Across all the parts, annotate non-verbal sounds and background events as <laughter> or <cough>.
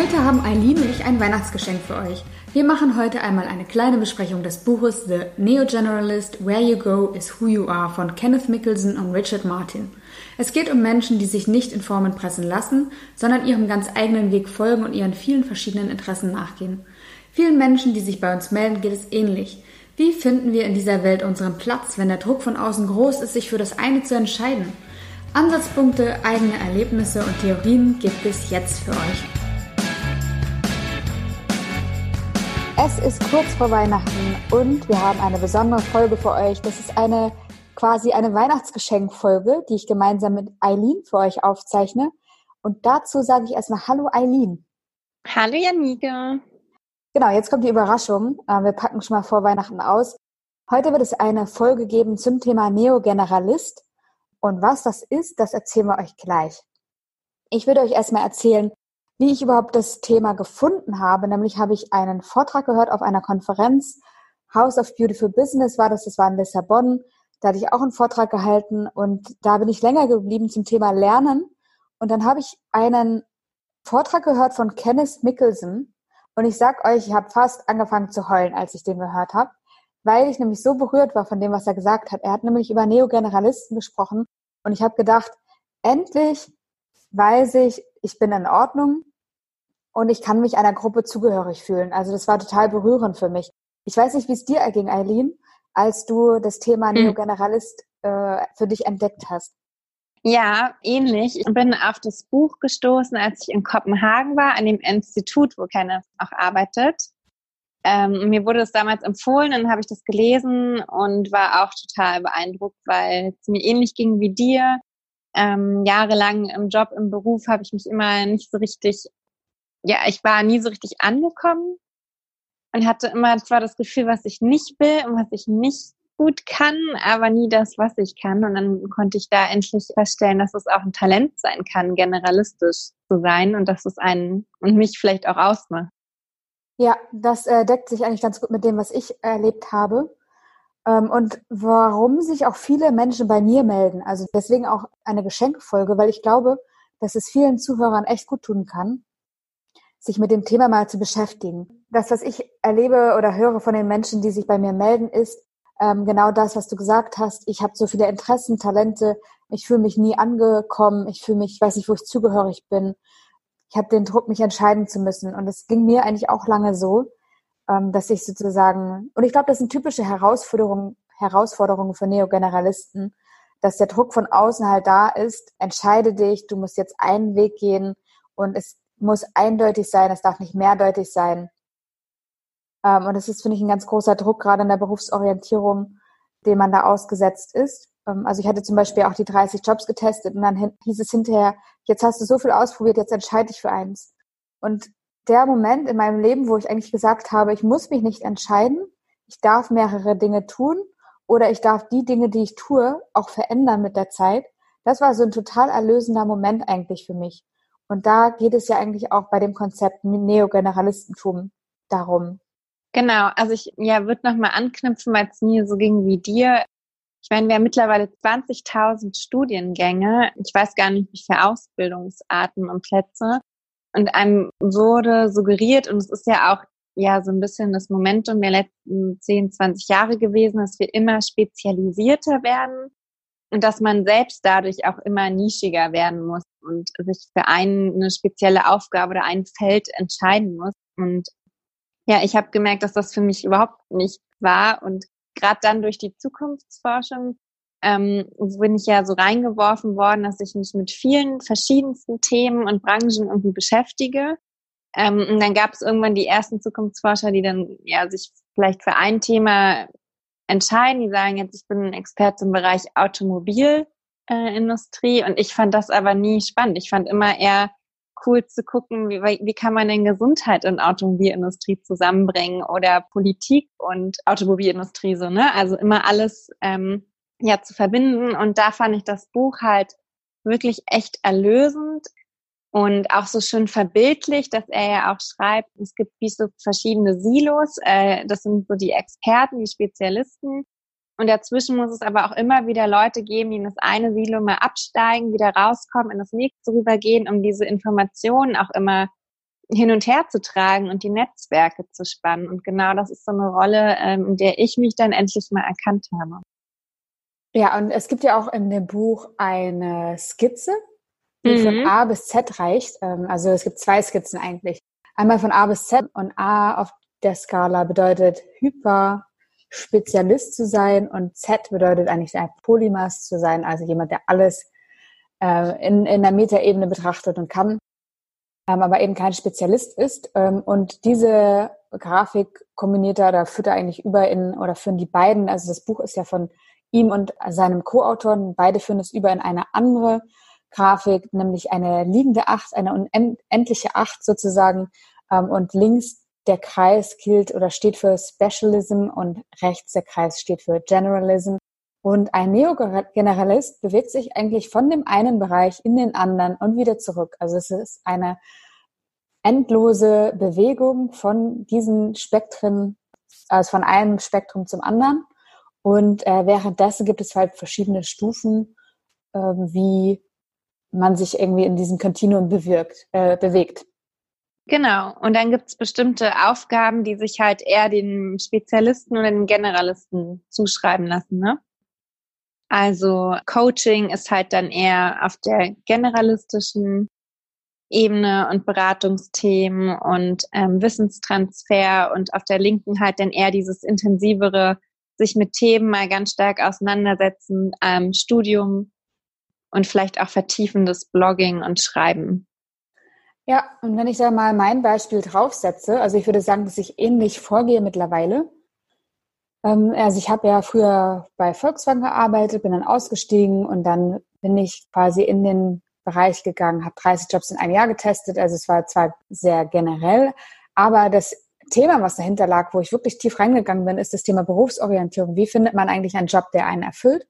Heute haben Eileen und ich ein Weihnachtsgeschenk für euch. Wir machen heute einmal eine kleine Besprechung des Buches The Neo-Generalist Where You Go is Who You Are von Kenneth Mickelson und Richard Martin. Es geht um Menschen, die sich nicht in Formen pressen lassen, sondern ihrem ganz eigenen Weg folgen und ihren vielen verschiedenen Interessen nachgehen. Vielen Menschen, die sich bei uns melden, geht es ähnlich. Wie finden wir in dieser Welt unseren Platz, wenn der Druck von außen groß ist, sich für das eine zu entscheiden? Ansatzpunkte, eigene Erlebnisse und Theorien gibt es jetzt für euch. Es ist kurz vor Weihnachten und wir haben eine besondere Folge für euch. Das ist eine quasi eine Weihnachtsgeschenkfolge, die ich gemeinsam mit Eileen für euch aufzeichne. Und dazu sage ich erstmal Hallo Eileen. Hallo Janike. Genau, jetzt kommt die Überraschung. Äh, wir packen schon mal vor Weihnachten aus. Heute wird es eine Folge geben zum Thema Neogeneralist. Und was das ist, das erzählen wir euch gleich. Ich würde euch erstmal erzählen, wie ich überhaupt das Thema gefunden habe. Nämlich habe ich einen Vortrag gehört auf einer Konferenz. House of Beautiful Business war das, das war in Lissabon. Da hatte ich auch einen Vortrag gehalten und da bin ich länger geblieben zum Thema Lernen. Und dann habe ich einen Vortrag gehört von Kenneth Mickelson. Und ich sag euch, ich habe fast angefangen zu heulen, als ich den gehört habe, weil ich nämlich so berührt war von dem, was er gesagt hat. Er hat nämlich über Neogeneralisten gesprochen und ich habe gedacht, endlich weiß ich, ich bin in Ordnung und ich kann mich einer Gruppe zugehörig fühlen. Also das war total berührend für mich. Ich weiß nicht, wie es dir erging, Eileen, als du das Thema hm. Neogeneralist äh, für dich entdeckt hast. Ja, ähnlich. Ich bin auf das Buch gestoßen, als ich in Kopenhagen war, an dem Institut, wo Kenneth auch arbeitet. Ähm, mir wurde es damals empfohlen, dann habe ich das gelesen und war auch total beeindruckt, weil es mir ähnlich ging wie dir. Ähm, jahrelang im Job, im Beruf habe ich mich immer nicht so richtig ja, ich war nie so richtig angekommen und hatte immer zwar das Gefühl, was ich nicht will und was ich nicht gut kann, aber nie das, was ich kann. Und dann konnte ich da endlich feststellen, dass es auch ein Talent sein kann, generalistisch zu sein und dass es einen und mich vielleicht auch ausmacht. Ja, das äh, deckt sich eigentlich ganz gut mit dem, was ich erlebt habe. Ähm, und warum sich auch viele Menschen bei mir melden. Also deswegen auch eine Geschenkfolge, weil ich glaube, dass es vielen Zuhörern echt gut tun kann, sich mit dem Thema mal zu beschäftigen. Das, was ich erlebe oder höre von den Menschen, die sich bei mir melden, ist ähm, genau das, was du gesagt hast. Ich habe so viele Interessen, Talente, ich fühle mich nie angekommen, ich fühle mich, ich weiß nicht, wo ich zugehörig bin. Ich habe den Druck, mich entscheiden zu müssen. Und es ging mir eigentlich auch lange so, ähm, dass ich sozusagen, und ich glaube, das sind typische Herausforderungen, Herausforderungen für Neogeneralisten, dass der Druck von außen halt da ist, entscheide dich, du musst jetzt einen Weg gehen und es muss eindeutig sein, es darf nicht mehrdeutig sein. Ähm, und das ist, finde ich, ein ganz großer Druck, gerade in der Berufsorientierung, dem man da ausgesetzt ist. Ähm, also ich hatte zum Beispiel auch die 30 Jobs getestet und dann hieß es hinterher, jetzt hast du so viel ausprobiert, jetzt entscheide dich für eins. Und der Moment in meinem Leben, wo ich eigentlich gesagt habe, ich muss mich nicht entscheiden, ich darf mehrere Dinge tun oder ich darf die Dinge, die ich tue, auch verändern mit der Zeit, das war so ein total erlösender Moment eigentlich für mich. Und da geht es ja eigentlich auch bei dem Konzept Neogeneralistentum darum. Genau, also ich ja, würde nochmal anknüpfen, weil es mir so ging wie dir. Ich meine, wir haben mittlerweile 20.000 Studiengänge. Ich weiß gar nicht, wie viele Ausbildungsarten und Plätze. Und einem wurde suggeriert, und es ist ja auch ja so ein bisschen das Momentum der letzten 10, 20 Jahre gewesen, dass wir immer spezialisierter werden und dass man selbst dadurch auch immer nischiger werden muss und sich für eine spezielle Aufgabe oder ein Feld entscheiden muss. Und ja, ich habe gemerkt, dass das für mich überhaupt nicht war. Und gerade dann durch die Zukunftsforschung ähm, bin ich ja so reingeworfen worden, dass ich mich mit vielen verschiedensten Themen und Branchen irgendwie beschäftige. Ähm, und dann gab es irgendwann die ersten Zukunftsforscher, die dann ja sich vielleicht für ein Thema entscheiden. Die sagen jetzt, ich bin ein Experte im Bereich Automobilindustrie äh, und ich fand das aber nie spannend. Ich fand immer eher cool zu gucken, wie, wie kann man denn Gesundheit und Automobilindustrie zusammenbringen oder Politik und Automobilindustrie so, ne? Also immer alles ähm, ja zu verbinden. Und da fand ich das Buch halt wirklich echt erlösend und auch so schön verbildlich, dass er ja auch schreibt, es gibt wie so verschiedene Silos, äh, das sind so die Experten, die Spezialisten. Und dazwischen muss es aber auch immer wieder Leute geben, die in das eine Silo mal absteigen, wieder rauskommen, in das nächste rübergehen, um diese Informationen auch immer hin und her zu tragen und die Netzwerke zu spannen. Und genau das ist so eine Rolle, ähm, in der ich mich dann endlich mal erkannt habe. Ja, und es gibt ja auch in dem Buch eine Skizze, die mhm. von A bis Z reicht. Ähm, also es gibt zwei Skizzen eigentlich. Einmal von A bis Z und A auf der Skala bedeutet Hyper-Spezialist zu sein und Z bedeutet eigentlich ein Polymath zu sein, also jemand, der alles äh, in, in der Metaebene betrachtet und kann, ähm, aber eben kein Spezialist ist. Ähm, und diese Grafik kombiniert er oder führt er eigentlich über in, oder führen die beiden, also das Buch ist ja von ihm und seinem Co-Autor, beide führen es über in eine andere Grafik, nämlich eine liegende Acht, eine unendliche Acht sozusagen. Ähm, und links der Kreis gilt oder steht für Specialism und rechts der Kreis steht für Generalism. Und ein Neogeneralist bewegt sich eigentlich von dem einen Bereich in den anderen und wieder zurück. Also es ist eine endlose Bewegung von diesen Spektren, also von einem Spektrum zum anderen. Und äh, währenddessen gibt es halt verschiedene Stufen, äh, wie man sich irgendwie in diesem Kontinuum bewirkt, äh, bewegt. Genau. Und dann gibt es bestimmte Aufgaben, die sich halt eher den Spezialisten oder den Generalisten zuschreiben lassen. Ne? Also Coaching ist halt dann eher auf der generalistischen Ebene und Beratungsthemen und ähm, Wissenstransfer und auf der linken halt dann eher dieses intensivere, sich mit Themen mal ganz stark auseinandersetzen, ähm, Studium und vielleicht auch vertiefendes Blogging und Schreiben. Ja, und wenn ich da mal mein Beispiel draufsetze, also ich würde sagen, dass ich ähnlich vorgehe mittlerweile. Ähm, also ich habe ja früher bei Volkswagen gearbeitet, bin dann ausgestiegen und dann bin ich quasi in den Bereich gegangen, habe 30 Jobs in einem Jahr getestet. Also es war zwar sehr generell, aber das Thema, was dahinter lag, wo ich wirklich tief reingegangen bin, ist das Thema Berufsorientierung. Wie findet man eigentlich einen Job, der einen erfüllt?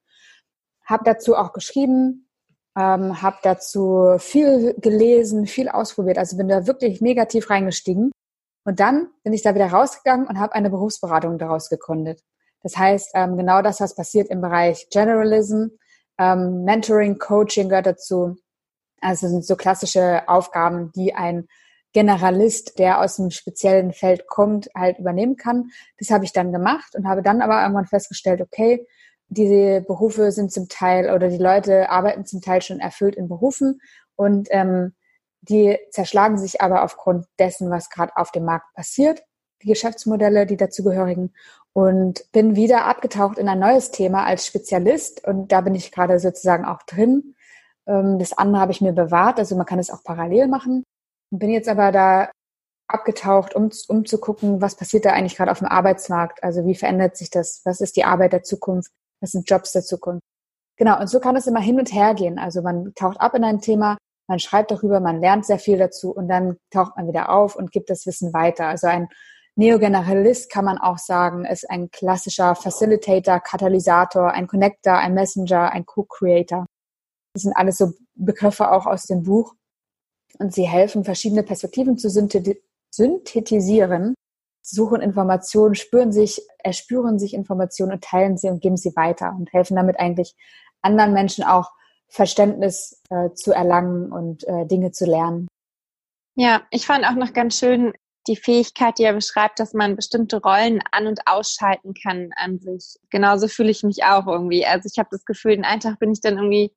Habe dazu auch geschrieben, ähm, habe dazu viel gelesen, viel ausprobiert. Also bin da wirklich negativ reingestiegen. Und dann bin ich da wieder rausgegangen und habe eine Berufsberatung daraus gegründet. Das heißt, ähm, genau das, was passiert im Bereich Generalism, ähm, Mentoring, Coaching gehört dazu. Also sind so klassische Aufgaben, die ein Generalist, der aus einem speziellen Feld kommt, halt übernehmen kann. Das habe ich dann gemacht und habe dann aber irgendwann festgestellt, okay, diese Berufe sind zum Teil oder die Leute arbeiten zum Teil schon erfüllt in Berufen und ähm, die zerschlagen sich aber aufgrund dessen, was gerade auf dem Markt passiert, die Geschäftsmodelle, die dazugehörigen und bin wieder abgetaucht in ein neues Thema als Spezialist und da bin ich gerade sozusagen auch drin. Ähm, das andere habe ich mir bewahrt, also man kann es auch parallel machen. Bin jetzt aber da abgetaucht, um, um zu gucken, was passiert da eigentlich gerade auf dem Arbeitsmarkt, also wie verändert sich das, was ist die Arbeit der Zukunft, was sind Jobs der Zukunft. Genau, und so kann es immer hin und her gehen. Also man taucht ab in ein Thema, man schreibt darüber, man lernt sehr viel dazu und dann taucht man wieder auf und gibt das Wissen weiter. Also ein Neogeneralist kann man auch sagen, ist ein klassischer Facilitator, Katalysator, ein Connector, ein Messenger, ein Co-Creator. Das sind alles so Begriffe auch aus dem Buch. Und sie helfen, verschiedene Perspektiven zu synthetisieren suchen Informationen, spüren sich, erspüren sich Informationen und teilen sie und geben sie weiter und helfen damit eigentlich anderen Menschen auch Verständnis äh, zu erlangen und äh, Dinge zu lernen. Ja, ich fand auch noch ganz schön die Fähigkeit, die er beschreibt, dass man bestimmte Rollen an- und ausschalten kann an sich. Genauso fühle ich mich auch irgendwie. Also ich habe das Gefühl, den einen Tag bin ich dann irgendwie,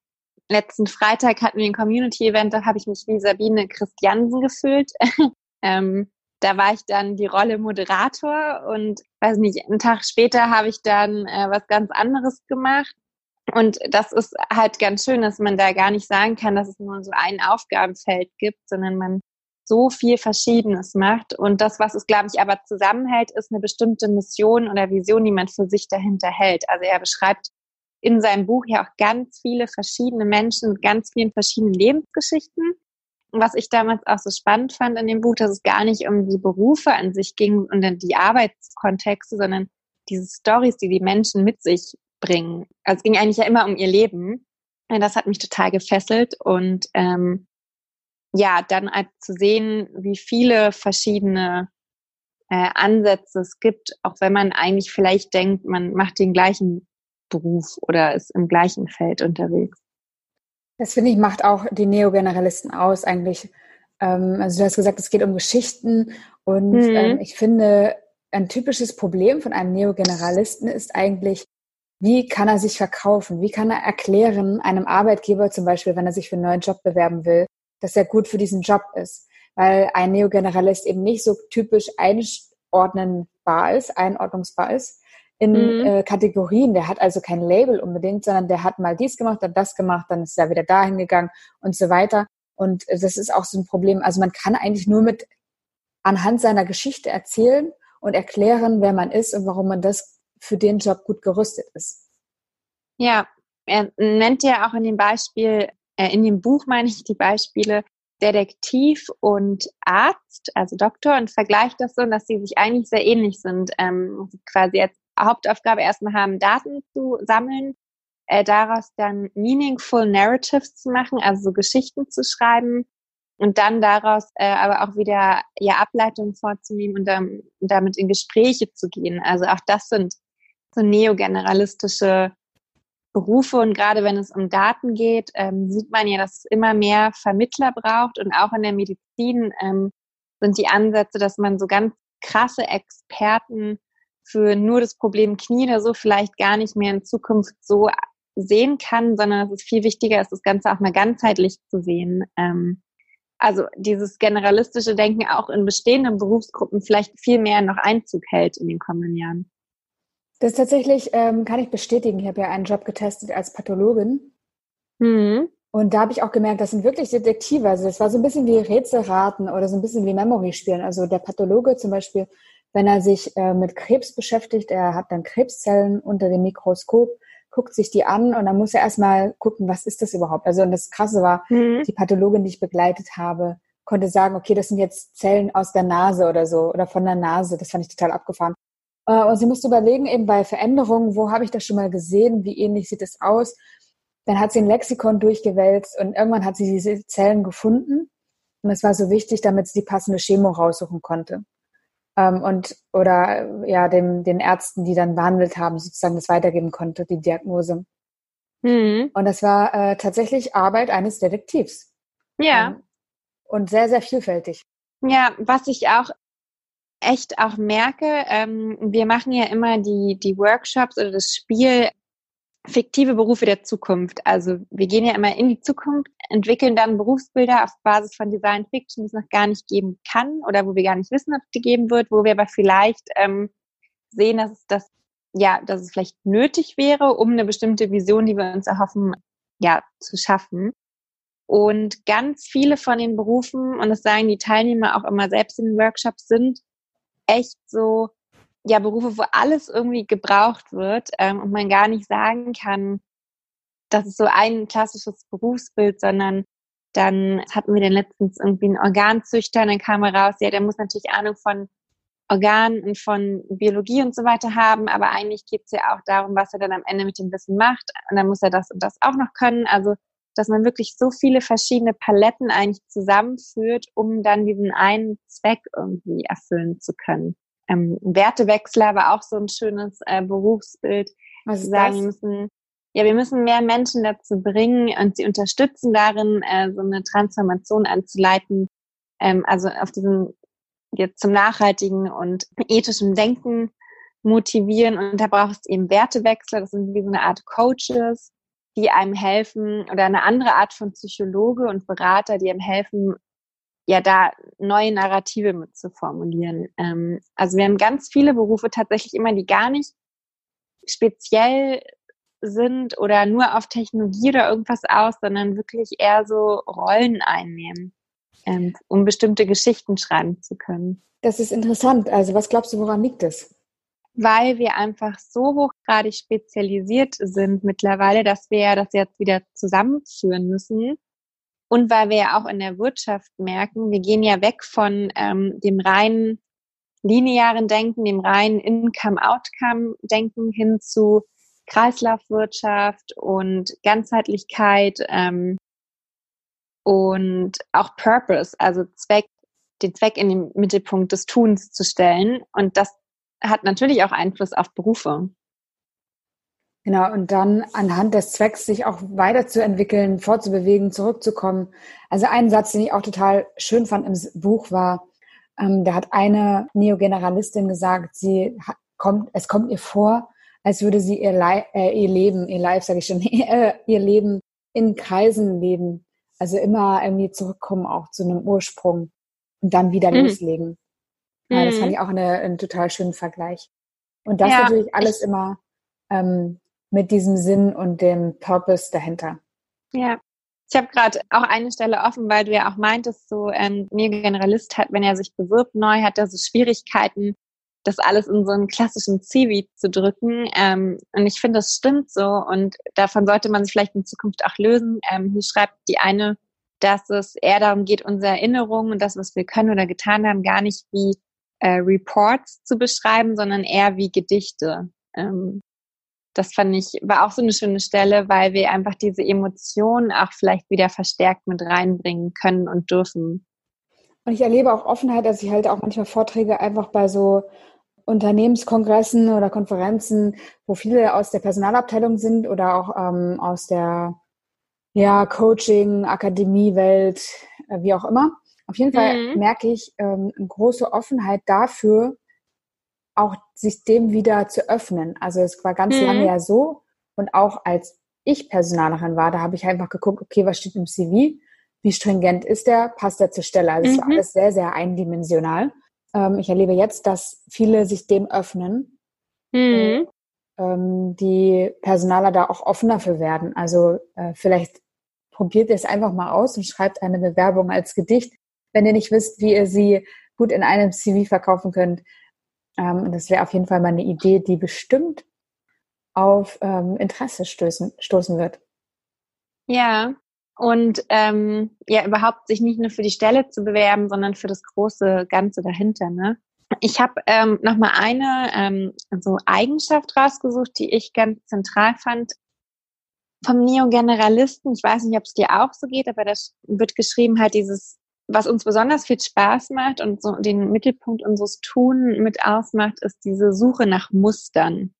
letzten Freitag hatten wir ein Community-Event, da habe ich mich wie Sabine Christiansen gefühlt. <laughs> ähm, da war ich dann die Rolle Moderator und weiß nicht, einen Tag später habe ich dann äh, was ganz anderes gemacht. Und das ist halt ganz schön, dass man da gar nicht sagen kann, dass es nur so ein Aufgabenfeld gibt, sondern man so viel Verschiedenes macht. Und das, was es, glaube ich, aber zusammenhält, ist eine bestimmte Mission oder Vision, die man für sich dahinter hält. Also er beschreibt in seinem Buch ja auch ganz viele verschiedene Menschen mit ganz vielen verschiedenen Lebensgeschichten was ich damals auch so spannend fand in dem Buch, dass es gar nicht um die Berufe an sich ging und die Arbeitskontexte, sondern diese Stories, die die Menschen mit sich bringen. Also es ging eigentlich ja immer um ihr Leben. Und das hat mich total gefesselt und ähm, ja, dann halt zu sehen, wie viele verschiedene äh, Ansätze es gibt, auch wenn man eigentlich vielleicht denkt, man macht den gleichen Beruf oder ist im gleichen Feld unterwegs. Das finde ich macht auch die Neogeneralisten aus, eigentlich Ähm, also du hast gesagt, es geht um Geschichten und mhm. ähm, ich finde, ein typisches Problem von einem Neogeneralisten ist eigentlich, wie kann er sich verkaufen? Wie kann er erklären einem Arbeitgeber zum Beispiel, wenn er sich für einen neuen Job bewerben will, dass er gut für diesen Job ist? Weil ein Neogeneralist eben nicht so typisch einordnenbar ist, einordnungsbar ist in mhm. äh, Kategorien. Der hat also kein Label unbedingt, sondern der hat mal dies gemacht, dann das gemacht, dann ist er wieder dahin gegangen und so weiter. Und das ist auch so ein Problem. Also man kann eigentlich nur mit anhand seiner Geschichte erzählen und erklären, wer man ist und warum man das für den Job gut gerüstet ist. Ja, er nennt ja auch in dem Beispiel, äh, in dem Buch meine ich die Beispiele Detektiv und Arzt, also Doktor, und vergleicht das so, dass sie sich eigentlich sehr ähnlich sind. Ähm, quasi als Hauptaufgabe erstmal haben, Daten zu sammeln, äh, daraus dann meaningful narratives zu machen, also so Geschichten zu schreiben und dann daraus äh, aber auch wieder ja Ableitungen vorzunehmen und dann, damit in Gespräche zu gehen. Also auch das sind so neogeneralistische Berufe und gerade wenn es um Daten geht, ähm, sieht man ja, dass es immer mehr Vermittler braucht und auch in der Medizin ähm, sind die Ansätze, dass man so ganz krasse Experten für nur das Problem Knie oder so vielleicht gar nicht mehr in Zukunft so sehen kann, sondern dass es viel wichtiger ist, das Ganze auch mal ganzheitlich zu sehen. Ähm, also dieses generalistische Denken auch in bestehenden Berufsgruppen vielleicht viel mehr noch Einzug hält in den kommenden Jahren. Das tatsächlich ähm, kann ich bestätigen. Ich habe ja einen Job getestet als Pathologin. Mhm. Und da habe ich auch gemerkt, das sind wirklich Detektive. Also das war so ein bisschen wie Rätselraten oder so ein bisschen wie Memory spielen. Also der Pathologe zum Beispiel, wenn er sich äh, mit Krebs beschäftigt, er hat dann Krebszellen unter dem Mikroskop guckt sich die an und dann muss er erstmal gucken, was ist das überhaupt? Also und das Krasse war, mhm. die Pathologin, die ich begleitet habe, konnte sagen, okay, das sind jetzt Zellen aus der Nase oder so oder von der Nase. Das fand ich total abgefahren. Äh, und sie musste überlegen, eben bei Veränderungen, wo habe ich das schon mal gesehen, wie ähnlich sieht es aus. Dann hat sie ein Lexikon durchgewälzt und irgendwann hat sie diese Zellen gefunden. Und es war so wichtig, damit sie die passende Chemo raussuchen konnte ähm, und oder ja dem den Ärzten, die dann behandelt haben, sozusagen das weitergeben konnte, die Diagnose. Mhm. Und das war äh, tatsächlich Arbeit eines Detektivs. Ja. Ähm, und sehr sehr vielfältig. Ja, was ich auch echt auch merke, ähm, wir machen ja immer die die Workshops oder das Spiel fiktive Berufe der Zukunft. Also wir gehen ja immer in die Zukunft, entwickeln dann Berufsbilder auf Basis von Design Fiction, die es noch gar nicht geben kann oder wo wir gar nicht wissen, ob es die geben wird, wo wir aber vielleicht ähm, sehen, dass es das ja, dass es vielleicht nötig wäre, um eine bestimmte Vision, die wir uns erhoffen, ja, zu schaffen. Und ganz viele von den Berufen, und das sagen die Teilnehmer auch immer selbst in den Workshops, sind echt so ja Berufe, wo alles irgendwie gebraucht wird ähm, und man gar nicht sagen kann, das ist so ein klassisches Berufsbild, sondern dann hatten wir dann letztens irgendwie einen Organzüchter dann kam er raus, ja, der muss natürlich Ahnung von Organen und von Biologie und so weiter haben, aber eigentlich geht es ja auch darum, was er dann am Ende mit dem Wissen macht und dann muss er das und das auch noch können. Also dass man wirklich so viele verschiedene Paletten eigentlich zusammenführt, um dann diesen einen Zweck irgendwie erfüllen zu können ähm, Wertewechsler war auch so ein schönes äh, Berufsbild. Was sie sagen, wir müssen, ja, wir müssen mehr Menschen dazu bringen und sie unterstützen darin, äh, so eine Transformation anzuleiten, ähm, also auf diesen jetzt zum nachhaltigen und ethischen Denken motivieren. Und da braucht es eben Wertewechsler, das sind wie so eine Art Coaches, die einem helfen oder eine andere Art von Psychologe und Berater, die einem helfen, ja da neue Narrative mit zu formulieren. Ähm, also wir haben ganz viele Berufe tatsächlich immer, die gar nicht speziell sind oder nur auf Technologie oder irgendwas aus, sondern wirklich eher so Rollen einnehmen, ähm, um bestimmte Geschichten schreiben zu können. Das ist interessant. Also was glaubst du, woran liegt das? Weil wir einfach so hochgradig spezialisiert sind mittlerweile, dass wir das jetzt wieder zusammenführen müssen und weil wir ja auch in der Wirtschaft merken, wir gehen ja weg von ähm, dem reinen linearen Denken, dem reinen Income-Outcome-Denken hin zu Kreislaufwirtschaft und Ganzheitlichkeit ähm, und auch Purpose, also Zweck, den Zweck in den Mittelpunkt des Tuns zu stellen. Und das hat natürlich auch Einfluss auf Berufe. Genau, und dann anhand des Zwecks sich auch weiterzuentwickeln, fortzubewegen, zurückzukommen. Also ein Satz, den ich auch total schön fand im Buch war, ähm, da hat eine Neogeneralistin gesagt, sie kommt, es kommt ihr vor, als würde sie ihr, Li äh, ihr Leben, ihr Life, sage ich schon, ihr, <laughs> ihr Leben in Kreisen leben. Also immer irgendwie zurückkommen auch zu einem Ursprung und dann wieder mhm. loslegen. Ja, das fand mhm. ich auch eine, einen total schönen Vergleich. Und das ja, natürlich alles immer ähm, mit diesem Sinn und dem Purpose dahinter. Ja. Ich habe gerade auch eine Stelle offen, weil du ja auch meintest, so ein Generalist hat, wenn er sich bewirbt neu, hat er so Schwierigkeiten, das alles in so einen klassischen CV zu drücken. Ähm, und ich finde, das stimmt so. Und davon sollte man sich vielleicht in Zukunft auch lösen. Ähm, hier schreibt die eine, dass es eher darum geht, unsere Erinnerungen und das, was wir können oder getan haben, gar nicht wie äh, Reports zu beschreiben, sondern eher wie Gedichte. Ähm, das fand ich, war auch so eine schöne Stelle, weil wir einfach diese Emotionen auch vielleicht wieder verstärkt mit reinbringen können und dürfen. Und ich erlebe auch Offenheit, dass ich halt auch manchmal Vorträge einfach bei so Unternehmenskongressen oder Konferenzen, wo viele aus der Personalabteilung sind oder auch ähm, aus der ja, Coaching, Akademiewelt, äh, wie auch immer. Auf jeden Fall mhm. merke ich ähm, eine große Offenheit dafür, auch sich dem wieder zu öffnen. Also es war ganz mhm. lange ja so und auch als ich Personalerin war, da habe ich einfach geguckt, okay, was steht im CV? Wie stringent ist der? Passt der zur Stelle? Also es mhm. war alles sehr, sehr eindimensional. Ähm, ich erlebe jetzt, dass viele sich dem öffnen. Mhm. Ähm, die Personaler da auch offener für werden. Also äh, vielleicht probiert ihr es einfach mal aus und schreibt eine Bewerbung als Gedicht, wenn ihr nicht wisst, wie ihr sie gut in einem CV verkaufen könnt. Ähm, das wäre auf jeden Fall mal eine Idee, die bestimmt auf ähm, Interesse stößen, stoßen wird. Ja, und ähm, ja, überhaupt sich nicht nur für die Stelle zu bewerben, sondern für das große Ganze dahinter. Ne? Ich habe ähm, noch mal eine ähm, so Eigenschaft rausgesucht, die ich ganz zentral fand vom Neogeneralisten. Ich weiß nicht, ob es dir auch so geht, aber das wird geschrieben halt dieses was uns besonders viel Spaß macht und so den Mittelpunkt unseres Tun mit ausmacht, ist diese Suche nach Mustern.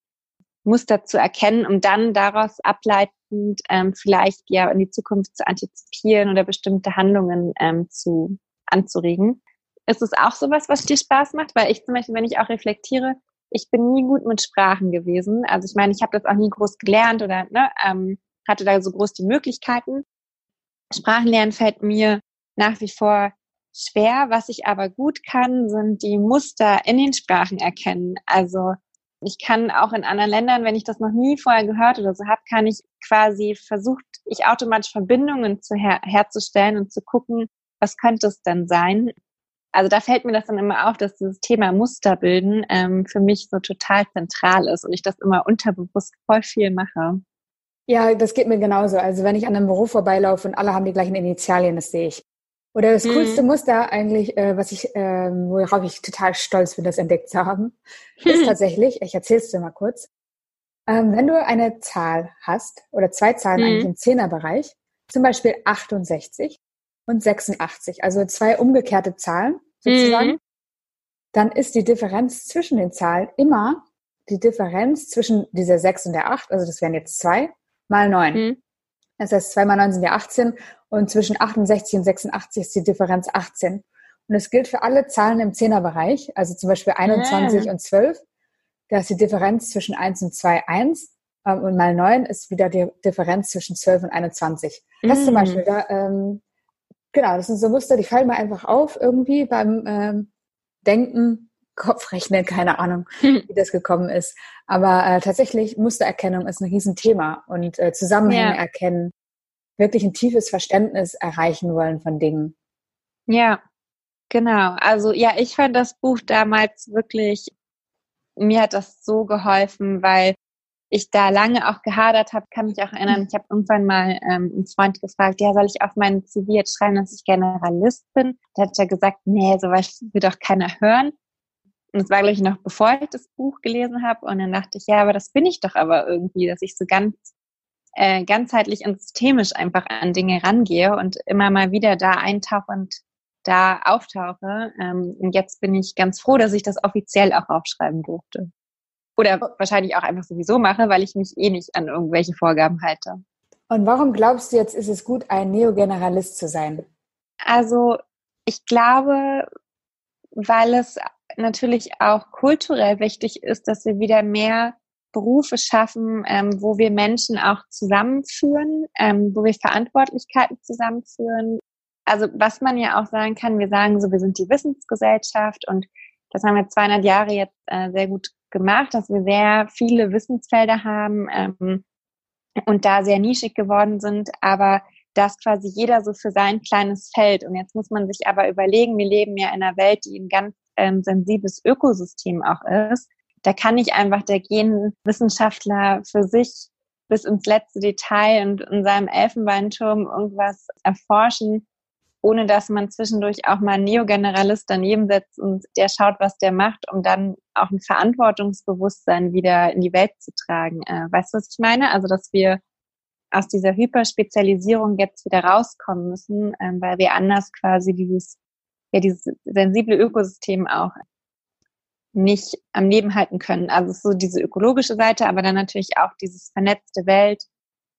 Muster zu erkennen, um dann daraus ableitend ähm, vielleicht ja in die Zukunft zu antizipieren oder bestimmte Handlungen ähm, zu anzuregen. Ist es auch sowas, was dir Spaß macht? Weil ich zum Beispiel, wenn ich auch reflektiere, ich bin nie gut mit Sprachen gewesen. Also ich meine, ich habe das auch nie groß gelernt oder ne, ähm, hatte da so groß die Möglichkeiten. Sprachenlernen fällt mir nach wie vor schwer. Was ich aber gut kann, sind die Muster in den Sprachen erkennen. Also ich kann auch in anderen Ländern, wenn ich das noch nie vorher gehört oder so habe, kann ich quasi versucht, ich automatisch Verbindungen zu her herzustellen und zu gucken, was könnte es denn sein. Also da fällt mir das dann immer auf, dass dieses Thema Musterbilden ähm, für mich so total zentral ist und ich das immer unterbewusst voll viel mache. Ja, das geht mir genauso. Also wenn ich an einem Büro vorbeilaufe und alle haben die gleichen Initialien, das sehe ich. Oder das mhm. coolste Muster eigentlich, äh, was ich, äh, worauf ich total stolz bin, das entdeckt zu haben, <laughs> ist tatsächlich, ich erzähle es dir mal kurz, ähm, wenn du eine Zahl hast, oder zwei Zahlen mhm. eigentlich im Zehnerbereich, zum Beispiel 68 und 86, also zwei umgekehrte Zahlen sozusagen, mhm. dann ist die Differenz zwischen den Zahlen immer die Differenz zwischen dieser 6 und der 8, also das wären jetzt zwei, mal 9. Mhm. Das heißt, 2 mal 9 sind ja 18 und zwischen 68 und 86 ist die Differenz 18. Und es gilt für alle Zahlen im Zehnerbereich, also zum Beispiel 21 ja. und 12. Da ist die Differenz zwischen 1 und 2 1. Ähm, und mal 9 ist wieder die Differenz zwischen 12 und 21. Das mm. zum Beispiel, da, ähm, genau, das sind so Muster, die fallen mir einfach auf irgendwie beim ähm, Denken, Kopfrechnen, keine Ahnung, <laughs> wie das gekommen ist. Aber äh, tatsächlich, Mustererkennung ist ein Riesenthema und äh, Zusammenhänge ja. erkennen, wirklich ein tiefes Verständnis erreichen wollen von Dingen. Ja, genau. Also ja, ich fand das Buch damals wirklich, mir hat das so geholfen, weil ich da lange auch gehadert habe, kann mich auch erinnern, mhm. ich habe irgendwann mal ähm, einen Freund gefragt, ja, soll ich auf meinen CV jetzt schreiben, dass ich Generalist bin? Da hat er gesagt, nee, sowas will doch keiner hören. Und das war, glaube ich, noch bevor ich das Buch gelesen habe. Und dann dachte ich, ja, aber das bin ich doch aber irgendwie, dass ich so ganz äh, ganzheitlich und systemisch einfach an Dinge rangehe und immer mal wieder da eintauche und da auftauche. Ähm, und jetzt bin ich ganz froh, dass ich das offiziell auch aufschreiben durfte. Oder wahrscheinlich auch einfach sowieso mache, weil ich mich eh nicht an irgendwelche Vorgaben halte. Und warum glaubst du jetzt, ist es gut, ein Neogeneralist zu sein? Also ich glaube, weil es natürlich auch kulturell wichtig ist, dass wir wieder mehr Berufe schaffen, ähm, wo wir Menschen auch zusammenführen, ähm, wo wir Verantwortlichkeiten zusammenführen. Also was man ja auch sagen kann, wir sagen so, wir sind die Wissensgesellschaft und das haben wir 200 Jahre jetzt äh, sehr gut gemacht, dass wir sehr viele Wissensfelder haben ähm, und da sehr nischig geworden sind, aber dass quasi jeder so für sein kleines Feld und jetzt muss man sich aber überlegen, wir leben ja in einer Welt, die ein ganz ähm, sensibles Ökosystem auch ist da kann nicht einfach der Genwissenschaftler für sich bis ins letzte Detail und in seinem Elfenbeinturm irgendwas erforschen, ohne dass man zwischendurch auch mal einen Neogeneralist daneben setzt und der schaut, was der macht, um dann auch ein Verantwortungsbewusstsein wieder in die Welt zu tragen. Äh, weißt du, was ich meine? Also, dass wir aus dieser Hyperspezialisierung jetzt wieder rauskommen müssen, ähm, weil wir anders quasi dieses, ja, dieses sensible Ökosystem auch nicht am Leben halten können. Also es ist so diese ökologische Seite, aber dann natürlich auch dieses vernetzte Welt,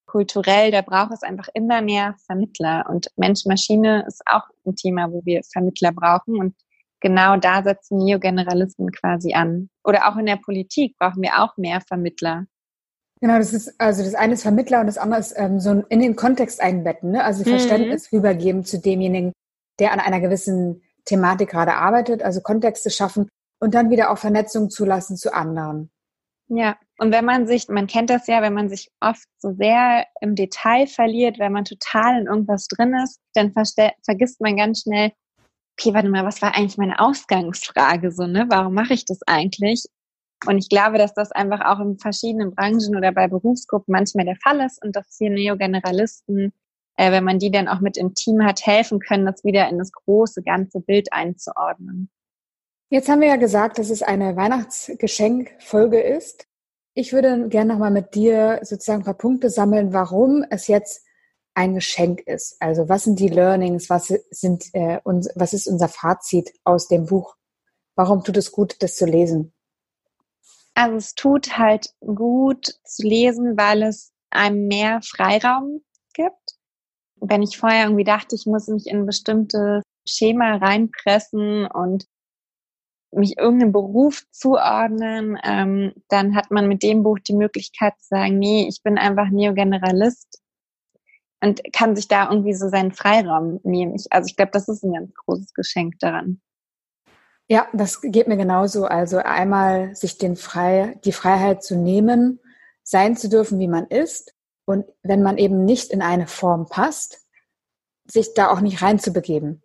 kulturell, da braucht es einfach immer mehr Vermittler. Und Mensch-Maschine ist auch ein Thema, wo wir Vermittler brauchen. Und genau da setzen Neogeneralisten quasi an. Oder auch in der Politik brauchen wir auch mehr Vermittler. Genau, das ist also das eine ist Vermittler und das andere ist ähm, so in den Kontext einbetten, ne? also. Verständnis mhm. rübergeben zu demjenigen, der an einer gewissen Thematik gerade arbeitet, also Kontexte schaffen und dann wieder auch Vernetzung zulassen zu anderen. Ja, und wenn man sich, man kennt das ja, wenn man sich oft so sehr im Detail verliert, wenn man total in irgendwas drin ist, dann vergisst man ganz schnell, okay, warte mal, was war eigentlich meine Ausgangsfrage so, ne? Warum mache ich das eigentlich? Und ich glaube, dass das einfach auch in verschiedenen Branchen oder bei Berufsgruppen manchmal der Fall ist und dass hier Neogeneralisten, äh, wenn man die dann auch mit im Team hat, helfen können, das wieder in das große ganze Bild einzuordnen. Jetzt haben wir ja gesagt, dass es eine Weihnachtsgeschenkfolge ist. Ich würde gerne nochmal mit dir sozusagen ein paar Punkte sammeln, warum es jetzt ein Geschenk ist. Also was sind die Learnings, was sind äh, uns, was ist unser Fazit aus dem Buch? Warum tut es gut, das zu lesen? Also es tut halt gut zu lesen, weil es einem mehr Freiraum gibt. Wenn ich vorher irgendwie dachte, ich muss mich in ein bestimmtes Schema reinpressen und mich irgendeinem Beruf zuordnen, ähm, dann hat man mit dem Buch die Möglichkeit zu sagen, nee, ich bin einfach Neogeneralist und kann sich da irgendwie so seinen Freiraum nehmen. Ich, also ich glaube, das ist ein ganz großes Geschenk daran. Ja, das geht mir genauso. Also einmal sich den frei, die Freiheit zu nehmen, sein zu dürfen, wie man ist. Und wenn man eben nicht in eine Form passt, sich da auch nicht reinzubegeben,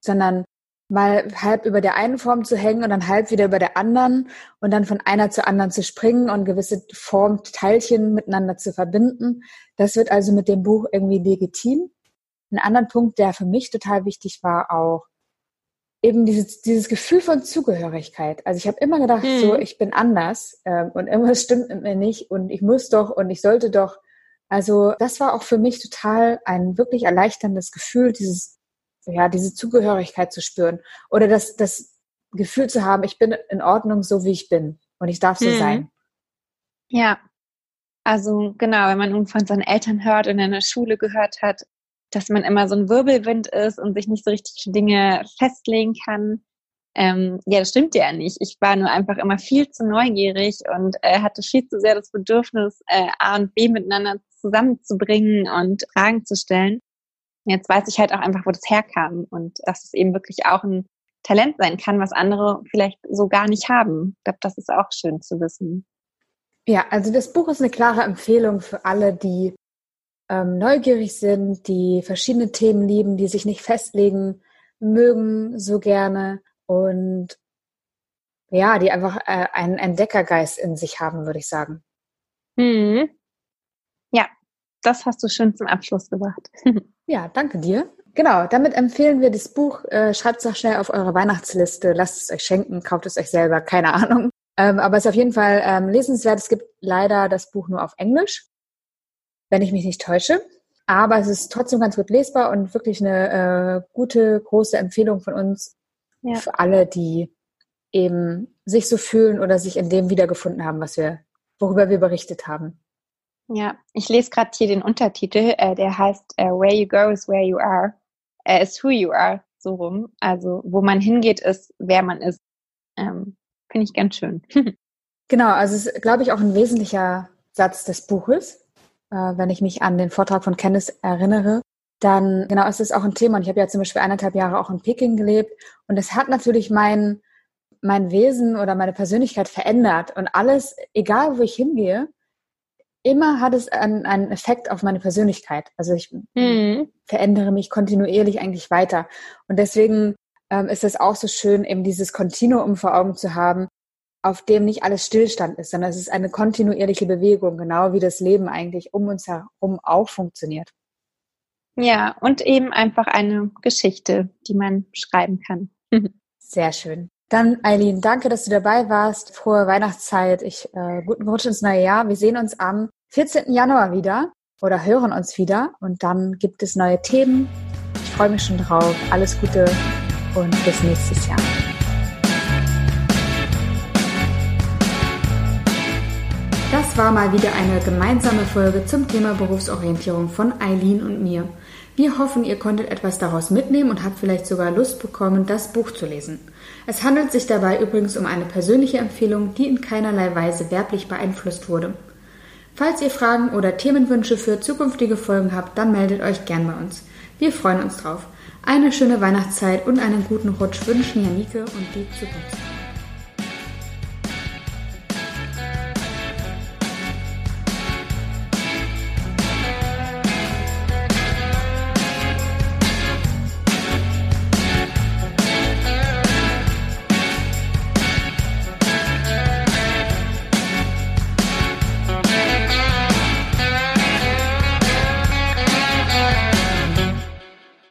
sondern mal halb über der einen Form zu hängen und dann halb wieder über der anderen und dann von einer zur anderen zu springen und gewisse Formteilchen miteinander zu verbinden. Das wird also mit dem Buch irgendwie legitim. Ein anderer Punkt, der für mich total wichtig war, auch eben dieses, dieses Gefühl von Zugehörigkeit. Also ich habe immer gedacht, mhm. so ich bin anders ähm, und irgendwas stimmt mit mir nicht und ich muss doch und ich sollte doch. Also das war auch für mich total ein wirklich erleichterndes Gefühl, dieses ja, diese Zugehörigkeit zu spüren oder das, das Gefühl zu haben, ich bin in Ordnung so, wie ich bin und ich darf so hm. sein. Ja, also genau, wenn man von seinen Eltern hört und in der Schule gehört hat, dass man immer so ein Wirbelwind ist und sich nicht so richtig für Dinge festlegen kann. Ähm, ja, das stimmt ja nicht. Ich war nur einfach immer viel zu neugierig und äh, hatte viel zu sehr das Bedürfnis, äh, A und B miteinander zusammenzubringen und Fragen zu stellen. Jetzt weiß ich halt auch einfach, wo das herkam und dass es eben wirklich auch ein Talent sein kann, was andere vielleicht so gar nicht haben. Ich glaube, das ist auch schön zu wissen. Ja, also das Buch ist eine klare Empfehlung für alle, die ähm, neugierig sind, die verschiedene Themen lieben, die sich nicht festlegen mögen so gerne und ja, die einfach äh, einen Entdeckergeist in sich haben, würde ich sagen. Mhm. Ja, das hast du schön zum Abschluss gebracht. <laughs> Ja, danke dir. Genau, damit empfehlen wir das Buch. Äh, Schreibt es auch schnell auf eure Weihnachtsliste, lasst es euch schenken, kauft es euch selber, keine Ahnung. Ähm, aber es ist auf jeden Fall ähm, lesenswert. Es gibt leider das Buch nur auf Englisch, wenn ich mich nicht täusche. Aber es ist trotzdem ganz gut lesbar und wirklich eine äh, gute, große Empfehlung von uns ja. für alle, die eben sich so fühlen oder sich in dem wiedergefunden haben, was wir, worüber wir berichtet haben. Ja, ich lese gerade hier den Untertitel, äh, der heißt äh, Where you go is where you are, äh, is who you are, so rum. Also wo man hingeht, ist wer man ist. Ähm, Finde ich ganz schön. <laughs> genau, also es ist, glaube ich, auch ein wesentlicher Satz des Buches, äh, wenn ich mich an den Vortrag von Kenneth erinnere. Dann, genau, es ist auch ein Thema. Und ich habe ja zum Beispiel eineinhalb Jahre auch in Peking gelebt. Und es hat natürlich mein, mein Wesen oder meine Persönlichkeit verändert. Und alles, egal wo ich hingehe, immer hat es einen, einen Effekt auf meine Persönlichkeit. Also ich mhm. verändere mich kontinuierlich eigentlich weiter. Und deswegen ähm, ist es auch so schön, eben dieses Kontinuum vor Augen zu haben, auf dem nicht alles Stillstand ist, sondern es ist eine kontinuierliche Bewegung, genau wie das Leben eigentlich um uns herum auch funktioniert. Ja, und eben einfach eine Geschichte, die man schreiben kann. <laughs> Sehr schön. Dann, Eileen, danke, dass du dabei warst. Frohe Weihnachtszeit. Ich, äh, guten Rutsch ins neue Jahr. Wir sehen uns am 14. Januar wieder oder hören uns wieder und dann gibt es neue Themen. Ich freue mich schon drauf. Alles Gute und bis nächstes Jahr. Das war mal wieder eine gemeinsame Folge zum Thema Berufsorientierung von Eileen und mir. Wir hoffen, ihr konntet etwas daraus mitnehmen und habt vielleicht sogar Lust bekommen, das Buch zu lesen. Es handelt sich dabei übrigens um eine persönliche Empfehlung, die in keinerlei Weise werblich beeinflusst wurde. Falls ihr Fragen oder Themenwünsche für zukünftige Folgen habt, dann meldet euch gern bei uns. Wir freuen uns drauf. Eine schöne Weihnachtszeit und einen guten Rutsch wünschen Janike und die Zukunft.